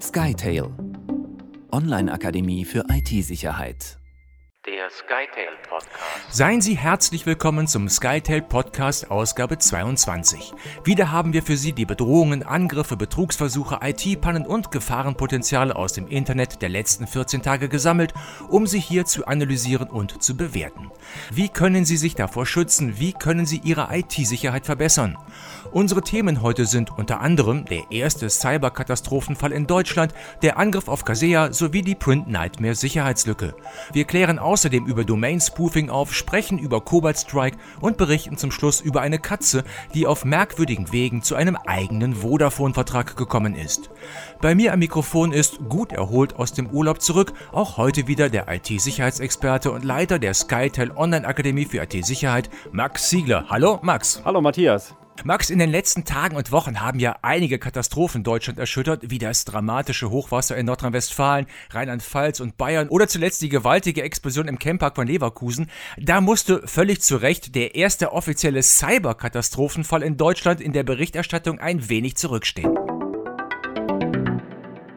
SkyTail Online-Akademie für IT-Sicherheit. SkyTail Podcast. Seien Sie herzlich willkommen zum SkyTail Podcast Ausgabe 22. Wieder haben wir für Sie die Bedrohungen, Angriffe, Betrugsversuche, IT-Pannen und Gefahrenpotenziale aus dem Internet der letzten 14 Tage gesammelt, um sie hier zu analysieren und zu bewerten. Wie können Sie sich davor schützen? Wie können Sie Ihre IT-Sicherheit verbessern? Unsere Themen heute sind unter anderem der erste Cyberkatastrophenfall in Deutschland, der Angriff auf Kaseya sowie die Print Nightmare Sicherheitslücke. Wir klären außerdem über Domain-Spoofing auf, sprechen über Cobalt Strike und berichten zum Schluss über eine Katze, die auf merkwürdigen Wegen zu einem eigenen Vodafone-Vertrag gekommen ist. Bei mir am Mikrofon ist gut erholt aus dem Urlaub zurück, auch heute wieder der IT-Sicherheitsexperte und Leiter der SkyTel Online-Akademie für IT-Sicherheit, Max Siegler. Hallo, Max. Hallo, Matthias. Max, in den letzten Tagen und Wochen haben ja einige Katastrophen Deutschland erschüttert, wie das dramatische Hochwasser in Nordrhein-Westfalen, Rheinland-Pfalz und Bayern oder zuletzt die gewaltige Explosion im Camppark von Leverkusen. Da musste völlig zu Recht der erste offizielle Cyberkatastrophenfall in Deutschland in der Berichterstattung ein wenig zurückstehen.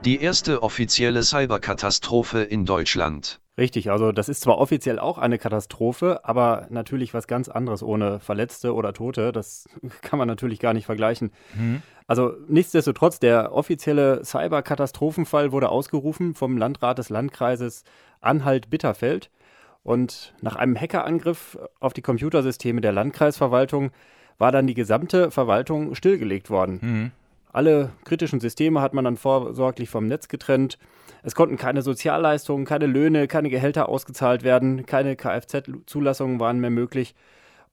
Die erste offizielle Cyberkatastrophe in Deutschland. Richtig, also das ist zwar offiziell auch eine Katastrophe, aber natürlich was ganz anderes ohne Verletzte oder Tote. Das kann man natürlich gar nicht vergleichen. Mhm. Also nichtsdestotrotz, der offizielle Cyberkatastrophenfall wurde ausgerufen vom Landrat des Landkreises Anhalt-Bitterfeld. Und nach einem Hackerangriff auf die Computersysteme der Landkreisverwaltung war dann die gesamte Verwaltung stillgelegt worden. Mhm. Alle kritischen Systeme hat man dann vorsorglich vom Netz getrennt. Es konnten keine Sozialleistungen, keine Löhne, keine Gehälter ausgezahlt werden, keine Kfz-Zulassungen waren mehr möglich.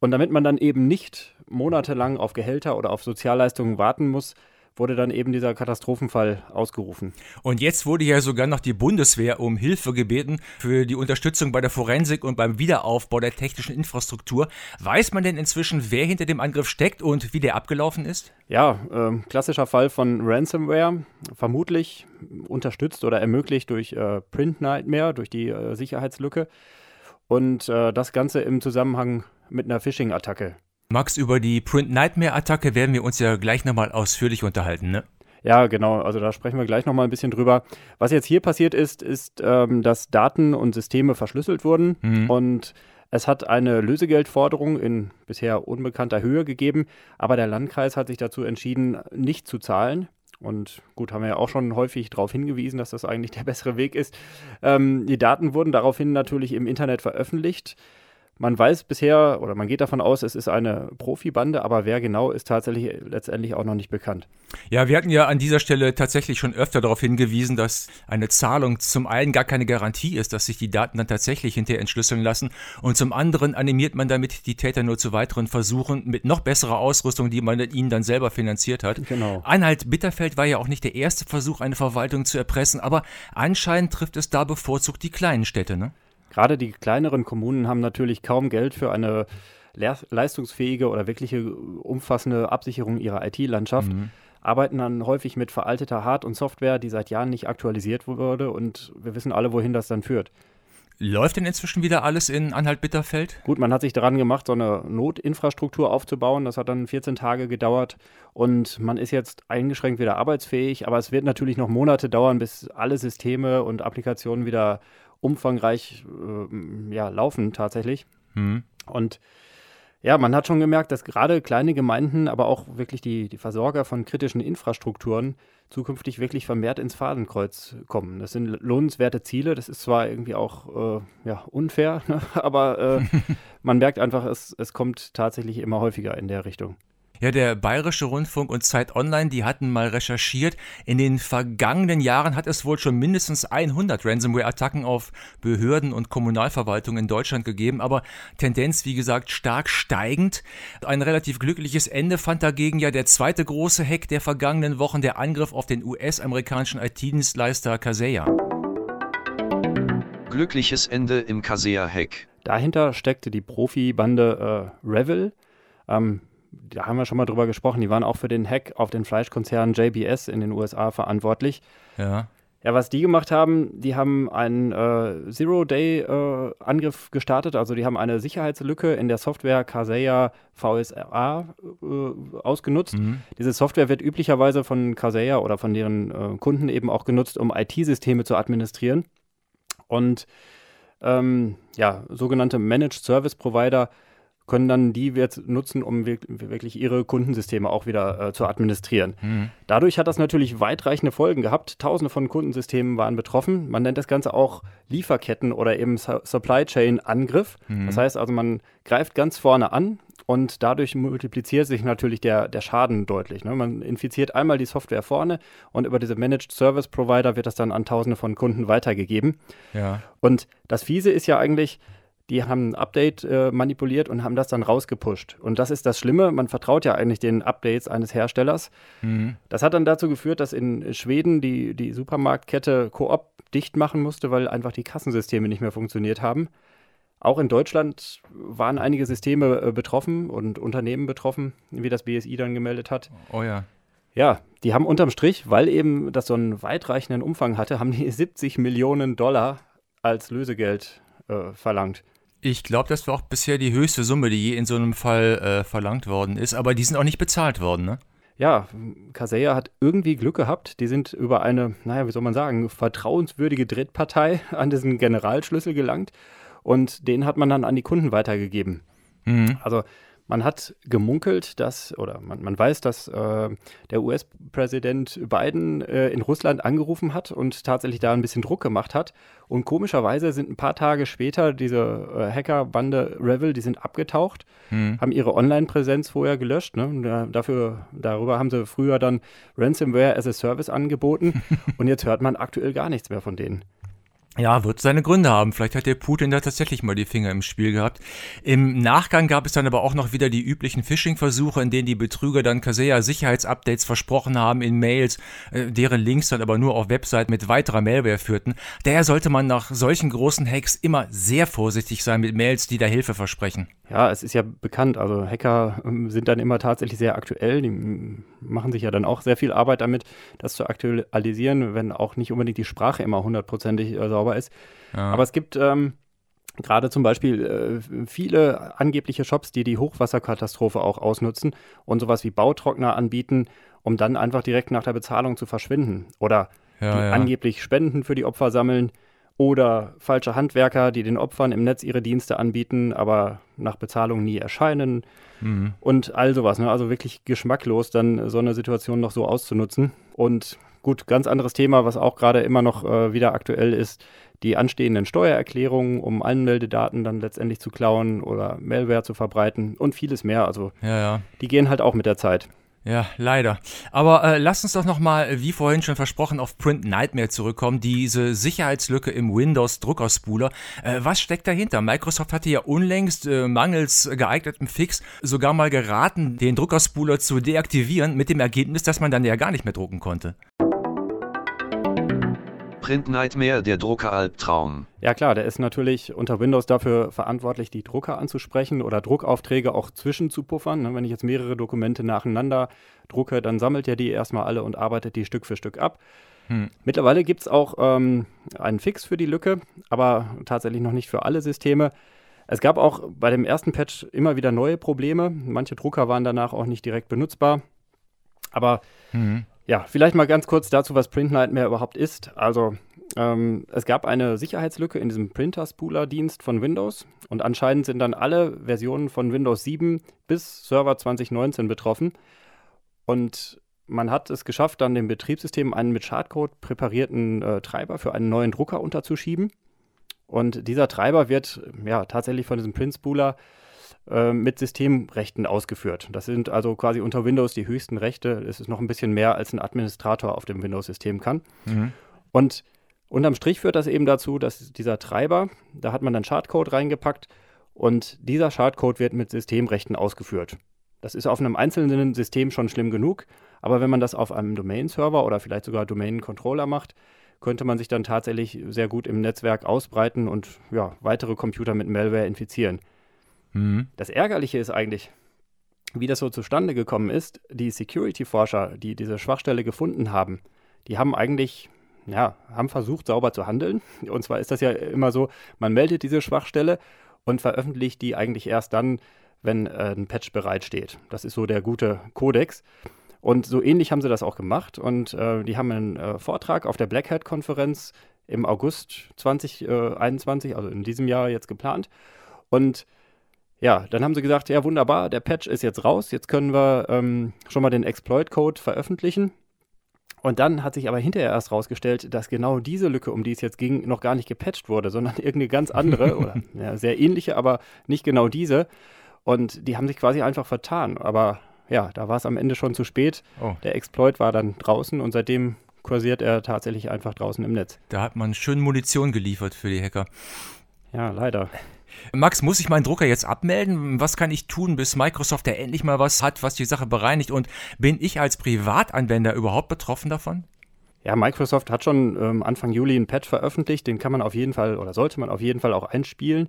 Und damit man dann eben nicht monatelang auf Gehälter oder auf Sozialleistungen warten muss, wurde dann eben dieser Katastrophenfall ausgerufen. Und jetzt wurde ja sogar noch die Bundeswehr um Hilfe gebeten für die Unterstützung bei der Forensik und beim Wiederaufbau der technischen Infrastruktur. Weiß man denn inzwischen, wer hinter dem Angriff steckt und wie der abgelaufen ist? Ja, äh, klassischer Fall von Ransomware, vermutlich unterstützt oder ermöglicht durch äh, Print Nightmare, durch die äh, Sicherheitslücke. Und äh, das Ganze im Zusammenhang mit einer Phishing-Attacke. Max, über die Print Nightmare-Attacke werden wir uns ja gleich nochmal ausführlich unterhalten, ne? Ja, genau. Also da sprechen wir gleich nochmal ein bisschen drüber. Was jetzt hier passiert ist, ist, ähm, dass Daten und Systeme verschlüsselt wurden mhm. und es hat eine Lösegeldforderung in bisher unbekannter Höhe gegeben, aber der Landkreis hat sich dazu entschieden, nicht zu zahlen. Und gut, haben wir ja auch schon häufig darauf hingewiesen, dass das eigentlich der bessere Weg ist. Ähm, die Daten wurden daraufhin natürlich im Internet veröffentlicht. Man weiß bisher oder man geht davon aus, es ist eine Profibande, aber wer genau ist tatsächlich letztendlich auch noch nicht bekannt. Ja, wir hatten ja an dieser Stelle tatsächlich schon öfter darauf hingewiesen, dass eine Zahlung zum einen gar keine Garantie ist, dass sich die Daten dann tatsächlich hinterher entschlüsseln lassen und zum anderen animiert man damit die Täter nur zu weiteren Versuchen mit noch besserer Ausrüstung, die man ihnen dann selber finanziert hat. Genau. Anhalt Bitterfeld war ja auch nicht der erste Versuch, eine Verwaltung zu erpressen, aber anscheinend trifft es da bevorzugt die kleinen Städte, ne? Gerade die kleineren Kommunen haben natürlich kaum Geld für eine leistungsfähige oder wirkliche umfassende Absicherung ihrer IT-Landschaft. Mhm. Arbeiten dann häufig mit veralteter Hard- und Software, die seit Jahren nicht aktualisiert wurde und wir wissen alle, wohin das dann führt. Läuft denn inzwischen wieder alles in Anhalt-Bitterfeld? Gut, man hat sich daran gemacht, so eine Notinfrastruktur aufzubauen. Das hat dann 14 Tage gedauert und man ist jetzt eingeschränkt wieder arbeitsfähig. Aber es wird natürlich noch Monate dauern, bis alle Systeme und Applikationen wieder umfangreich äh, ja, laufen tatsächlich. Mhm. Und ja, man hat schon gemerkt, dass gerade kleine Gemeinden, aber auch wirklich die, die Versorger von kritischen Infrastrukturen zukünftig wirklich vermehrt ins Fadenkreuz kommen. Das sind lohnenswerte Ziele. Das ist zwar irgendwie auch äh, ja, unfair, ne? aber äh, man merkt einfach, es, es kommt tatsächlich immer häufiger in der Richtung. Ja, der Bayerische Rundfunk und Zeit Online, die hatten mal recherchiert. In den vergangenen Jahren hat es wohl schon mindestens 100 Ransomware-Attacken auf Behörden und Kommunalverwaltungen in Deutschland gegeben, aber Tendenz, wie gesagt, stark steigend. Ein relativ glückliches Ende fand dagegen ja der zweite große Hack der vergangenen Wochen, der Angriff auf den US-amerikanischen IT-Dienstleister Kaseya. Glückliches Ende im Kaseya-Hack. Dahinter steckte die Profibande äh, Revil. Ähm, da haben wir schon mal drüber gesprochen, die waren auch für den Hack auf den Fleischkonzern JBS in den USA verantwortlich. Ja. Ja, was die gemacht haben, die haben einen äh, Zero-Day-Angriff äh, gestartet. Also die haben eine Sicherheitslücke in der Software Kaseya VSA äh, ausgenutzt. Mhm. Diese Software wird üblicherweise von Kaseya oder von deren äh, Kunden eben auch genutzt, um IT-Systeme zu administrieren. Und ähm, ja, sogenannte Managed Service Provider können dann die jetzt nutzen, um wirklich ihre Kundensysteme auch wieder äh, zu administrieren. Mhm. Dadurch hat das natürlich weitreichende Folgen gehabt. Tausende von Kundensystemen waren betroffen. Man nennt das Ganze auch Lieferketten oder eben Su Supply Chain Angriff. Mhm. Das heißt also, man greift ganz vorne an und dadurch multipliziert sich natürlich der, der Schaden deutlich. Ne? Man infiziert einmal die Software vorne und über diese Managed Service Provider wird das dann an Tausende von Kunden weitergegeben. Ja. Und das Fiese ist ja eigentlich, die haben ein Update äh, manipuliert und haben das dann rausgepusht. Und das ist das Schlimme, man vertraut ja eigentlich den Updates eines Herstellers. Mhm. Das hat dann dazu geführt, dass in Schweden die, die Supermarktkette Coop dicht machen musste, weil einfach die Kassensysteme nicht mehr funktioniert haben. Auch in Deutschland waren einige Systeme äh, betroffen und Unternehmen betroffen, wie das BSI dann gemeldet hat. Oh ja. Ja, die haben unterm Strich, weil eben das so einen weitreichenden Umfang hatte, haben die 70 Millionen Dollar als Lösegeld äh, verlangt. Ich glaube, das war auch bisher die höchste Summe, die je in so einem Fall äh, verlangt worden ist, aber die sind auch nicht bezahlt worden, ne? Ja, Kaseya hat irgendwie Glück gehabt. Die sind über eine, naja, wie soll man sagen, vertrauenswürdige Drittpartei an diesen Generalschlüssel gelangt und den hat man dann an die Kunden weitergegeben. Mhm. Also man hat gemunkelt, dass, oder man, man weiß, dass äh, der US-Präsident Biden äh, in Russland angerufen hat und tatsächlich da ein bisschen Druck gemacht hat. Und komischerweise sind ein paar Tage später diese äh, Hackerbande Revel, die sind abgetaucht, mhm. haben ihre Online-Präsenz vorher gelöscht. Ne? Da, dafür, darüber haben sie früher dann Ransomware as a Service angeboten. und jetzt hört man aktuell gar nichts mehr von denen. Ja, wird seine Gründe haben. Vielleicht hat der Putin da tatsächlich mal die Finger im Spiel gehabt. Im Nachgang gab es dann aber auch noch wieder die üblichen Phishing-Versuche, in denen die Betrüger dann Kaseya Sicherheitsupdates versprochen haben in Mails, äh, deren Links dann aber nur auf Webseiten mit weiterer Malware führten. Daher sollte man nach solchen großen Hacks immer sehr vorsichtig sein mit Mails, die da Hilfe versprechen. Ja, es ist ja bekannt. Also Hacker ähm, sind dann immer tatsächlich sehr aktuell. Die machen sich ja dann auch sehr viel Arbeit damit, das zu aktualisieren, wenn auch nicht unbedingt die Sprache immer hundertprozentig äh, sauber ist. Ja. Aber es gibt ähm, gerade zum Beispiel äh, viele angebliche Shops, die die Hochwasserkatastrophe auch ausnutzen und sowas wie Bautrockner anbieten, um dann einfach direkt nach der Bezahlung zu verschwinden. Oder ja, die ja. angeblich Spenden für die Opfer sammeln oder falsche Handwerker, die den Opfern im Netz ihre Dienste anbieten, aber nach Bezahlung nie erscheinen mhm. und all sowas. Ne? Also wirklich geschmacklos, dann so eine Situation noch so auszunutzen. Und gut, ganz anderes Thema, was auch gerade immer noch äh, wieder aktuell ist, die anstehenden Steuererklärungen, um Anmeldedaten dann letztendlich zu klauen oder Malware zu verbreiten und vieles mehr. Also ja, ja. die gehen halt auch mit der Zeit. Ja, leider. Aber äh, lass uns doch nochmal, wie vorhin schon versprochen, auf Print Nightmare zurückkommen. Diese Sicherheitslücke im Windows-Druckerspooler. Äh, was steckt dahinter? Microsoft hatte ja unlängst äh, mangels geeignetem Fix sogar mal geraten, den Druckerspooler zu deaktivieren, mit dem Ergebnis, dass man dann ja gar nicht mehr drucken konnte. Print Nightmare, der Druckeralbtraum. Ja klar, der ist natürlich unter Windows dafür verantwortlich, die Drucker anzusprechen oder Druckaufträge auch zwischen zu puffern. Ne, wenn ich jetzt mehrere Dokumente nacheinander drucke, dann sammelt er die erstmal alle und arbeitet die Stück für Stück ab. Hm. Mittlerweile gibt es auch ähm, einen Fix für die Lücke, aber tatsächlich noch nicht für alle Systeme. Es gab auch bei dem ersten Patch immer wieder neue Probleme. Manche Drucker waren danach auch nicht direkt benutzbar. Aber mhm. Ja, vielleicht mal ganz kurz dazu, was Print Nightmare überhaupt ist. Also, ähm, es gab eine Sicherheitslücke in diesem Printer-Spooler-Dienst von Windows und anscheinend sind dann alle Versionen von Windows 7 bis Server 2019 betroffen. Und man hat es geschafft, dann dem Betriebssystem einen mit Schadcode präparierten äh, Treiber für einen neuen Drucker unterzuschieben. Und dieser Treiber wird ja tatsächlich von diesem Print-Spooler äh, mit Systemrechten ausgeführt. Das sind also quasi unter Windows die höchsten Rechte. Es ist noch ein bisschen mehr, als ein Administrator auf dem Windows-System kann. Mhm. Und unterm Strich führt das eben dazu, dass dieser Treiber, da hat man dann Schadcode reingepackt und dieser Schadcode wird mit Systemrechten ausgeführt. Das ist auf einem einzelnen System schon schlimm genug, aber wenn man das auf einem Domain-Server oder vielleicht sogar Domain-Controller macht, könnte man sich dann tatsächlich sehr gut im Netzwerk ausbreiten und ja, weitere Computer mit Malware infizieren. Mhm. Das Ärgerliche ist eigentlich, wie das so zustande gekommen ist, die Security-Forscher, die diese Schwachstelle gefunden haben, die haben eigentlich ja, haben versucht, sauber zu handeln. Und zwar ist das ja immer so, man meldet diese Schwachstelle und veröffentlicht die eigentlich erst dann, wenn äh, ein Patch bereitsteht. Das ist so der gute Kodex. Und so ähnlich haben sie das auch gemacht. Und äh, die haben einen äh, Vortrag auf der Black Hat-Konferenz im August 2021, also in diesem Jahr jetzt geplant. Und ja, dann haben sie gesagt, ja wunderbar, der Patch ist jetzt raus, jetzt können wir ähm, schon mal den Exploit-Code veröffentlichen. Und dann hat sich aber hinterher erst rausgestellt, dass genau diese Lücke, um die es jetzt ging, noch gar nicht gepatcht wurde, sondern irgendeine ganz andere oder ja, sehr ähnliche, aber nicht genau diese. Und die haben sich quasi einfach vertan. Aber ja, da war es am Ende schon zu spät. Oh. Der Exploit war dann draußen und seitdem kursiert er tatsächlich einfach draußen im Netz. Da hat man schön Munition geliefert für die Hacker. Ja, leider. Max, muss ich meinen Drucker jetzt abmelden? Was kann ich tun, bis Microsoft ja endlich mal was hat, was die Sache bereinigt? Und bin ich als Privatanwender überhaupt betroffen davon? Ja, Microsoft hat schon ähm, Anfang Juli ein Patch veröffentlicht, den kann man auf jeden Fall oder sollte man auf jeden Fall auch einspielen.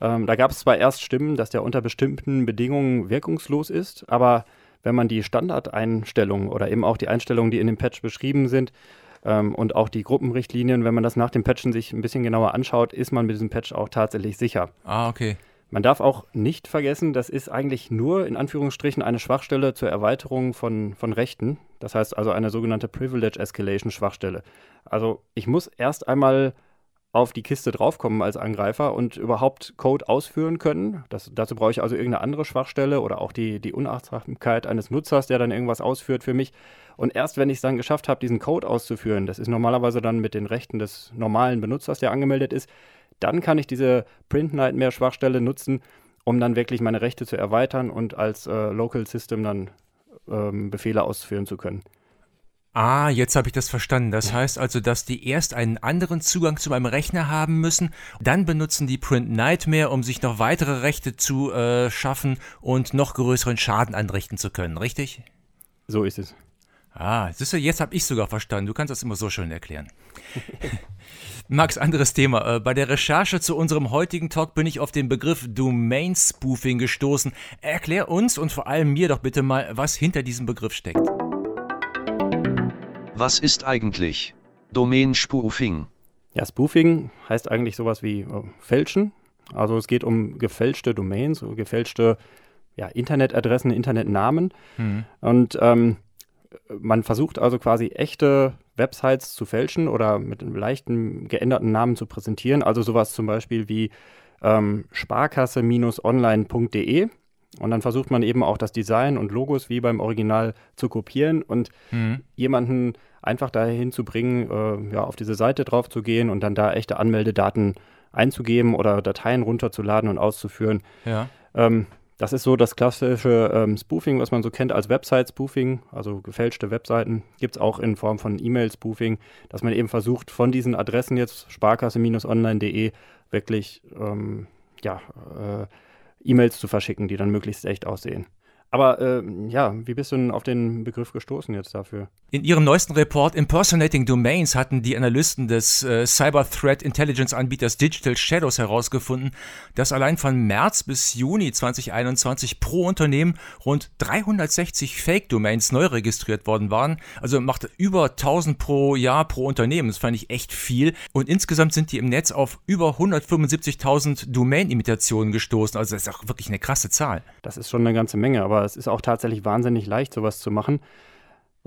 Ähm, da gab es zwar erst Stimmen, dass der unter bestimmten Bedingungen wirkungslos ist, aber wenn man die Standardeinstellungen oder eben auch die Einstellungen, die in dem Patch beschrieben sind, ähm, und auch die Gruppenrichtlinien, wenn man das nach dem Patchen sich ein bisschen genauer anschaut, ist man mit diesem Patch auch tatsächlich sicher. Ah, okay. Man darf auch nicht vergessen, das ist eigentlich nur in Anführungsstrichen eine Schwachstelle zur Erweiterung von, von Rechten. Das heißt also eine sogenannte Privilege Escalation Schwachstelle. Also ich muss erst einmal auf die Kiste draufkommen als Angreifer und überhaupt Code ausführen können. Das, dazu brauche ich also irgendeine andere Schwachstelle oder auch die, die Unachtsamkeit eines Nutzers, der dann irgendwas ausführt für mich. Und erst wenn ich es dann geschafft habe, diesen Code auszuführen, das ist normalerweise dann mit den Rechten des normalen Benutzers, der angemeldet ist, dann kann ich diese Print Nightmare Schwachstelle nutzen, um dann wirklich meine Rechte zu erweitern und als äh, Local System dann ähm, Befehle ausführen zu können. Ah, jetzt habe ich das verstanden. Das heißt also, dass die erst einen anderen Zugang zu meinem Rechner haben müssen, dann benutzen die Print Nightmare, um sich noch weitere Rechte zu äh, schaffen und noch größeren Schaden anrichten zu können, richtig? So ist es. Ah, siehst du, jetzt habe ich sogar verstanden. Du kannst das immer so schön erklären. Max, anderes Thema. Äh, bei der Recherche zu unserem heutigen Talk bin ich auf den Begriff Domain Spoofing gestoßen. Erklär uns und vor allem mir doch bitte mal, was hinter diesem Begriff steckt. Was ist eigentlich Domain Spoofing? Ja, Spoofing heißt eigentlich sowas wie äh, fälschen. Also es geht um gefälschte Domains, gefälschte ja, Internetadressen, Internetnamen. Mhm. Und ähm, man versucht also quasi echte Websites zu fälschen oder mit einem leichten geänderten Namen zu präsentieren. Also sowas zum Beispiel wie ähm, sparkasse-online.de. Und dann versucht man eben auch das Design und Logos wie beim Original zu kopieren und mhm. jemanden einfach dahin zu bringen, äh, ja, auf diese Seite drauf zu gehen und dann da echte Anmeldedaten einzugeben oder Dateien runterzuladen und auszuführen. Ja. Ähm, das ist so das klassische ähm, Spoofing, was man so kennt als Website-Spoofing, also gefälschte Webseiten. Gibt es auch in Form von E-Mail-Spoofing, dass man eben versucht, von diesen Adressen jetzt sparkasse-online.de wirklich ähm, ja, äh, E-Mails zu verschicken, die dann möglichst echt aussehen. Aber äh, ja, wie bist du denn auf den Begriff gestoßen jetzt dafür? In ihrem neuesten Report Impersonating Domains hatten die Analysten des äh, Cyber Threat Intelligence Anbieters Digital Shadows herausgefunden, dass allein von März bis Juni 2021 pro Unternehmen rund 360 Fake-Domains neu registriert worden waren. Also macht über 1000 pro Jahr pro Unternehmen. Das fand ich echt viel. Und insgesamt sind die im Netz auf über 175.000 Domain-Imitationen gestoßen. Also das ist auch wirklich eine krasse Zahl. Das ist schon eine ganze Menge, aber es ist auch tatsächlich wahnsinnig leicht, sowas zu machen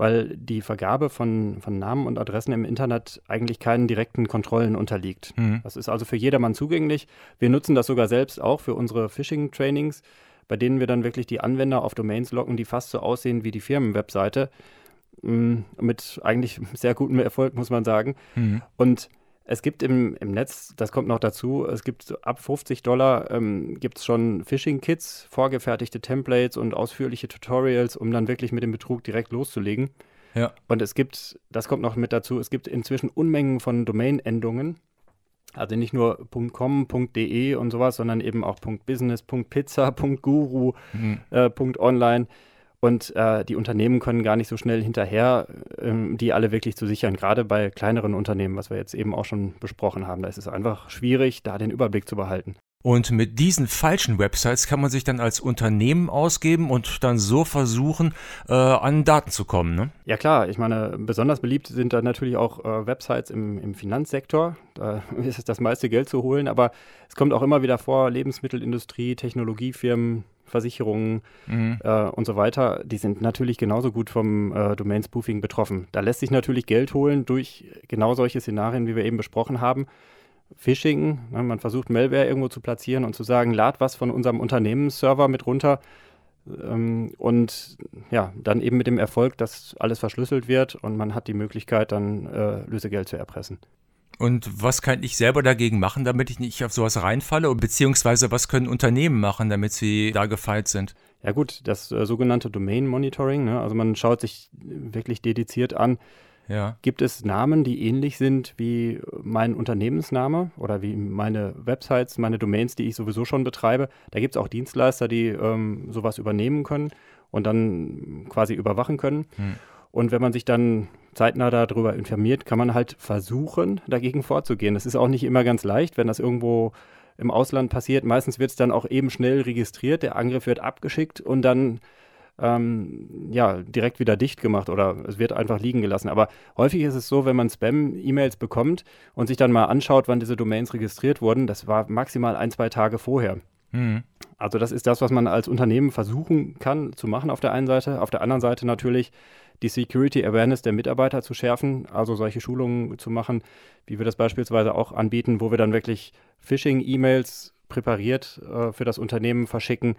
weil die Vergabe von, von Namen und Adressen im Internet eigentlich keinen direkten Kontrollen unterliegt. Mhm. Das ist also für jedermann zugänglich. Wir nutzen das sogar selbst auch für unsere Phishing-Trainings, bei denen wir dann wirklich die Anwender auf Domains locken, die fast so aussehen wie die Firmenwebseite. Mm, mit eigentlich sehr gutem Erfolg, muss man sagen. Mhm. Und es gibt im, im Netz, das kommt noch dazu, es gibt ab 50 Dollar ähm, gibt es schon Phishing-Kits, vorgefertigte Templates und ausführliche Tutorials, um dann wirklich mit dem Betrug direkt loszulegen. Ja. Und es gibt, das kommt noch mit dazu, es gibt inzwischen Unmengen von Domain-Endungen. Also nicht nur .com, .de und sowas, sondern eben auch .business, .pizza, .guru, mhm. äh, .online. Und äh, die Unternehmen können gar nicht so schnell hinterher, ähm, die alle wirklich zu sichern. Gerade bei kleineren Unternehmen, was wir jetzt eben auch schon besprochen haben. Da ist es einfach schwierig, da den Überblick zu behalten. Und mit diesen falschen Websites kann man sich dann als Unternehmen ausgeben und dann so versuchen, äh, an Daten zu kommen. Ne? Ja klar, ich meine, besonders beliebt sind da natürlich auch äh, Websites im, im, Finanzsektor. Da ist das meiste Geld zu holen, aber es kommt auch immer wieder vor, Lebensmittelindustrie, Technologiefirmen, Versicherungen mhm. äh, und so weiter, die sind natürlich genauso gut vom äh, Domain-Spoofing betroffen. Da lässt sich natürlich Geld holen durch genau solche Szenarien, wie wir eben besprochen haben. Phishing. Ne, man versucht Malware irgendwo zu platzieren und zu sagen, lad was von unserem Unternehmensserver mit runter. Ähm, und ja, dann eben mit dem Erfolg, dass alles verschlüsselt wird und man hat die Möglichkeit, dann äh, Lösegeld zu erpressen. Und was kann ich selber dagegen machen, damit ich nicht auf sowas reinfalle? Beziehungsweise was können Unternehmen machen, damit sie da gefeit sind? Ja gut, das äh, sogenannte Domain Monitoring. Ne? Also man schaut sich wirklich dediziert an, ja. Gibt es Namen, die ähnlich sind wie mein Unternehmensname oder wie meine Websites, meine Domains, die ich sowieso schon betreibe? Da gibt es auch Dienstleister, die ähm, sowas übernehmen können und dann quasi überwachen können. Hm. Und wenn man sich dann zeitnah darüber informiert, kann man halt versuchen, dagegen vorzugehen. Das ist auch nicht immer ganz leicht, wenn das irgendwo im Ausland passiert. Meistens wird es dann auch eben schnell registriert, der Angriff wird abgeschickt und dann ähm, ja, direkt wieder dicht gemacht oder es wird einfach liegen gelassen. Aber häufig ist es so, wenn man Spam-E-Mails bekommt und sich dann mal anschaut, wann diese Domains registriert wurden, das war maximal ein, zwei Tage vorher. Mhm. Also das ist das, was man als Unternehmen versuchen kann zu machen auf der einen Seite. Auf der anderen Seite natürlich die Security Awareness der Mitarbeiter zu schärfen, also solche Schulungen zu machen, wie wir das beispielsweise auch anbieten, wo wir dann wirklich Phishing-E-Mails präpariert äh, für das Unternehmen verschicken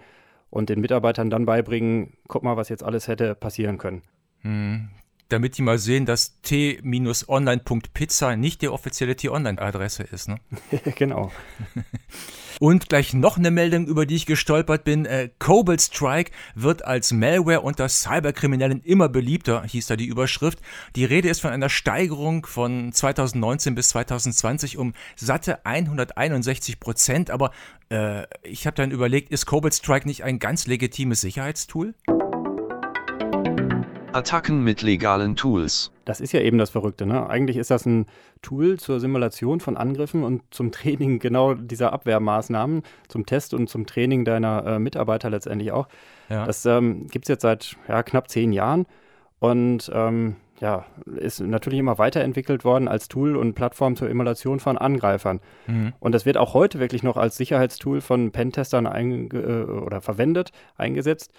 und den Mitarbeitern dann beibringen, guck mal, was jetzt alles hätte passieren können. Hm. Damit die mal sehen, dass t-online.pizza nicht die offizielle T-Online-Adresse ist. Ne? genau. Und gleich noch eine Meldung, über die ich gestolpert bin. Äh, Cobalt Strike wird als Malware unter Cyberkriminellen immer beliebter, hieß da die Überschrift. Die Rede ist von einer Steigerung von 2019 bis 2020 um satte 161 Prozent. Aber äh, ich habe dann überlegt, ist Cobalt Strike nicht ein ganz legitimes Sicherheitstool? Attacken mit legalen Tools. Das ist ja eben das Verrückte. Ne? Eigentlich ist das ein Tool zur Simulation von Angriffen und zum Training genau dieser Abwehrmaßnahmen, zum Test und zum Training deiner äh, Mitarbeiter letztendlich auch. Ja. Das ähm, gibt es jetzt seit ja, knapp zehn Jahren und ähm, ja, ist natürlich immer weiterentwickelt worden als Tool und Plattform zur Emulation von Angreifern. Mhm. Und das wird auch heute wirklich noch als Sicherheitstool von Pentestern äh, oder verwendet, eingesetzt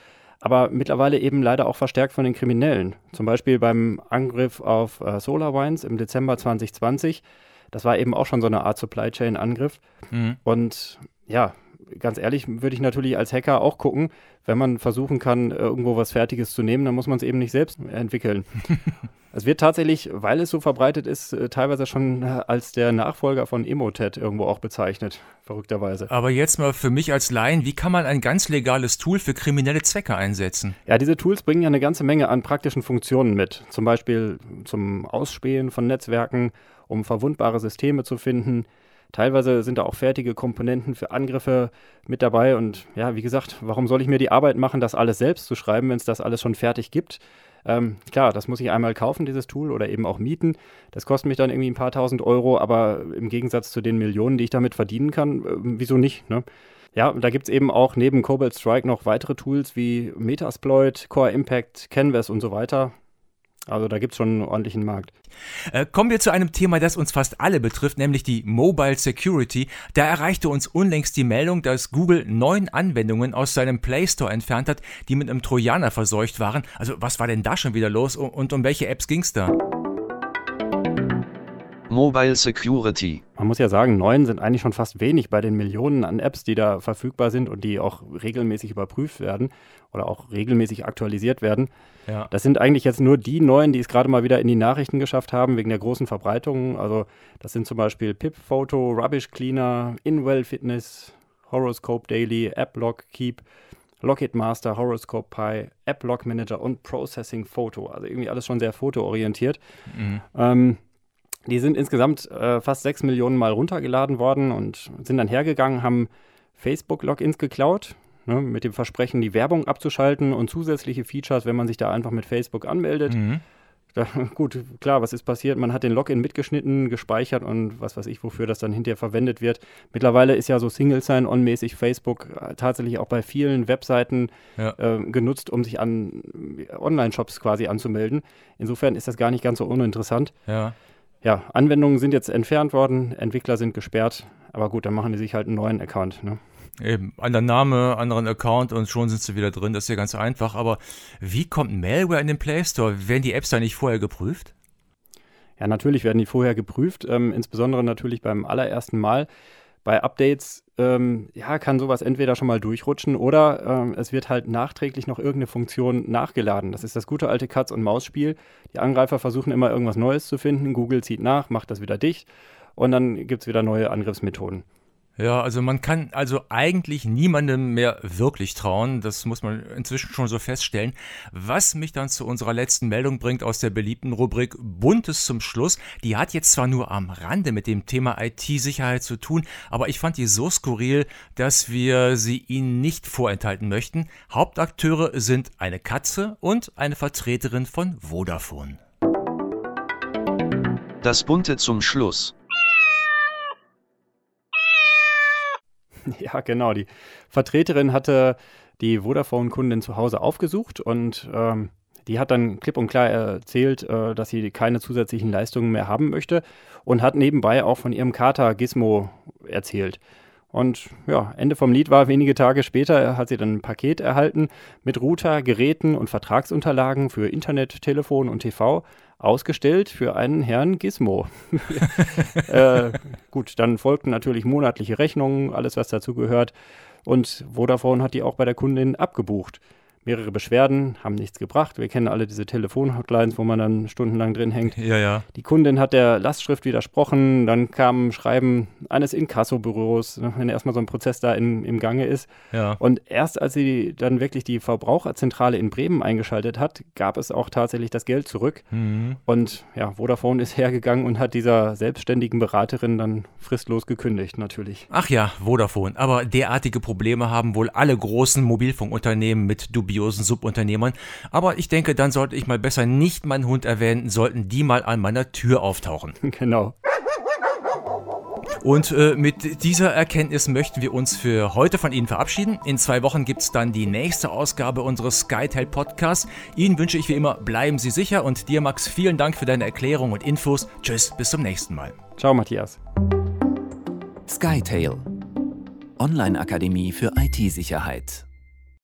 aber mittlerweile eben leider auch verstärkt von den Kriminellen. Zum Beispiel beim Angriff auf äh, SolarWinds im Dezember 2020. Das war eben auch schon so eine Art Supply Chain Angriff. Mhm. Und ja, ganz ehrlich, würde ich natürlich als Hacker auch gucken, wenn man versuchen kann, irgendwo was Fertiges zu nehmen, dann muss man es eben nicht selbst entwickeln. es wird tatsächlich, weil es so verbreitet ist, äh, teilweise schon als der Nachfolger von Emotet irgendwo auch bezeichnet, verrückterweise. Aber jetzt mal für mich als Laien, wie kann man ein ganz legales Tool für kriminelle Zwecke einsetzen? Ja, diese Tools bringen ja eine ganze Menge an praktischen Funktionen mit. Zum Beispiel zum Ausspähen von Netzwerken, um verwundbare Systeme zu finden, Teilweise sind da auch fertige Komponenten für Angriffe mit dabei. Und ja, wie gesagt, warum soll ich mir die Arbeit machen, das alles selbst zu schreiben, wenn es das alles schon fertig gibt? Ähm, klar, das muss ich einmal kaufen, dieses Tool, oder eben auch mieten. Das kostet mich dann irgendwie ein paar tausend Euro, aber im Gegensatz zu den Millionen, die ich damit verdienen kann, äh, wieso nicht? Ne? Ja, da gibt es eben auch neben Cobalt Strike noch weitere Tools wie Metasploit, Core Impact, Canvas und so weiter. Also da gibt es schon einen ordentlichen Markt. Äh, kommen wir zu einem Thema, das uns fast alle betrifft, nämlich die Mobile Security. Da erreichte uns unlängst die Meldung, dass Google neun Anwendungen aus seinem Play Store entfernt hat, die mit einem Trojaner verseucht waren. Also was war denn da schon wieder los und um welche Apps ging es da? Mobile Security. Man muss ja sagen, neun sind eigentlich schon fast wenig bei den Millionen an Apps, die da verfügbar sind und die auch regelmäßig überprüft werden oder auch regelmäßig aktualisiert werden. Ja. Das sind eigentlich jetzt nur die neuen, die es gerade mal wieder in die Nachrichten geschafft haben, wegen der großen Verbreitung. Also das sind zum Beispiel Pip Photo, Rubbish Cleaner, InWell Fitness, Horoscope Daily, AppLog Keep, Lockit Master, Horoscope Pi, App Log Manager und Processing Photo. Also irgendwie alles schon sehr fotoorientiert. Mhm. Ähm, die sind insgesamt äh, fast sechs Millionen Mal runtergeladen worden und sind dann hergegangen, haben Facebook-Logins geklaut, ne, mit dem Versprechen, die Werbung abzuschalten und zusätzliche Features, wenn man sich da einfach mit Facebook anmeldet. Mhm. Da, gut, klar, was ist passiert? Man hat den Login mitgeschnitten, gespeichert und was weiß ich, wofür das dann hinterher verwendet wird. Mittlerweile ist ja so Single Sign-On-mäßig Facebook äh, tatsächlich auch bei vielen Webseiten ja. äh, genutzt, um sich an äh, Online-Shops quasi anzumelden. Insofern ist das gar nicht ganz so uninteressant. Ja. Ja, Anwendungen sind jetzt entfernt worden, Entwickler sind gesperrt, aber gut, dann machen die sich halt einen neuen Account. Ne? Eben, anderer Name, anderen Account und schon sind sie wieder drin. Das ist ja ganz einfach. Aber wie kommt Malware in den Play Store? Werden die Apps da nicht vorher geprüft? Ja, natürlich werden die vorher geprüft, ähm, insbesondere natürlich beim allerersten Mal. Bei Updates ähm, ja, kann sowas entweder schon mal durchrutschen oder ähm, es wird halt nachträglich noch irgendeine Funktion nachgeladen. Das ist das gute alte Katz- und Maus-Spiel. Die Angreifer versuchen immer irgendwas Neues zu finden. Google zieht nach, macht das wieder dicht und dann gibt es wieder neue Angriffsmethoden. Ja, also man kann also eigentlich niemandem mehr wirklich trauen. Das muss man inzwischen schon so feststellen. Was mich dann zu unserer letzten Meldung bringt aus der beliebten Rubrik Buntes zum Schluss. Die hat jetzt zwar nur am Rande mit dem Thema IT-Sicherheit zu tun, aber ich fand die so skurril, dass wir sie Ihnen nicht vorenthalten möchten. Hauptakteure sind eine Katze und eine Vertreterin von Vodafone. Das Bunte zum Schluss. Ja, genau. Die Vertreterin hatte die Vodafone-Kundin zu Hause aufgesucht und ähm, die hat dann klipp und klar erzählt, äh, dass sie keine zusätzlichen Leistungen mehr haben möchte und hat nebenbei auch von ihrem Kater Gizmo erzählt. Und ja, Ende vom Lied war, wenige Tage später hat sie dann ein Paket erhalten mit Router, Geräten und Vertragsunterlagen für Internet, Telefon und TV, ausgestellt für einen Herrn Gizmo. äh, gut, dann folgten natürlich monatliche Rechnungen, alles was dazu gehört. Und Vodafone hat die auch bei der Kundin abgebucht mehrere Beschwerden, haben nichts gebracht. Wir kennen alle diese Telefon-Hotlines, wo man dann stundenlang drin hängt. Ja, ja. Die Kundin hat der Lastschrift widersprochen, dann kam ein Schreiben eines Inkassobüros, ne, wenn erstmal so ein Prozess da in, im Gange ist. Ja. Und erst als sie dann wirklich die Verbraucherzentrale in Bremen eingeschaltet hat, gab es auch tatsächlich das Geld zurück. Mhm. Und ja, Vodafone ist hergegangen und hat dieser selbstständigen Beraterin dann fristlos gekündigt, natürlich. Ach ja, Vodafone. Aber derartige Probleme haben wohl alle großen Mobilfunkunternehmen mit Dubi dubiosen Subunternehmern. Aber ich denke, dann sollte ich mal besser nicht meinen Hund erwähnen, sollten die mal an meiner Tür auftauchen. Genau. Und äh, mit dieser Erkenntnis möchten wir uns für heute von Ihnen verabschieden. In zwei Wochen gibt es dann die nächste Ausgabe unseres SkyTail Podcasts. Ihnen wünsche ich wie immer, bleiben Sie sicher und dir, Max, vielen Dank für deine Erklärung und Infos. Tschüss, bis zum nächsten Mal. Ciao, Matthias. SkyTail Online-Akademie für IT-Sicherheit.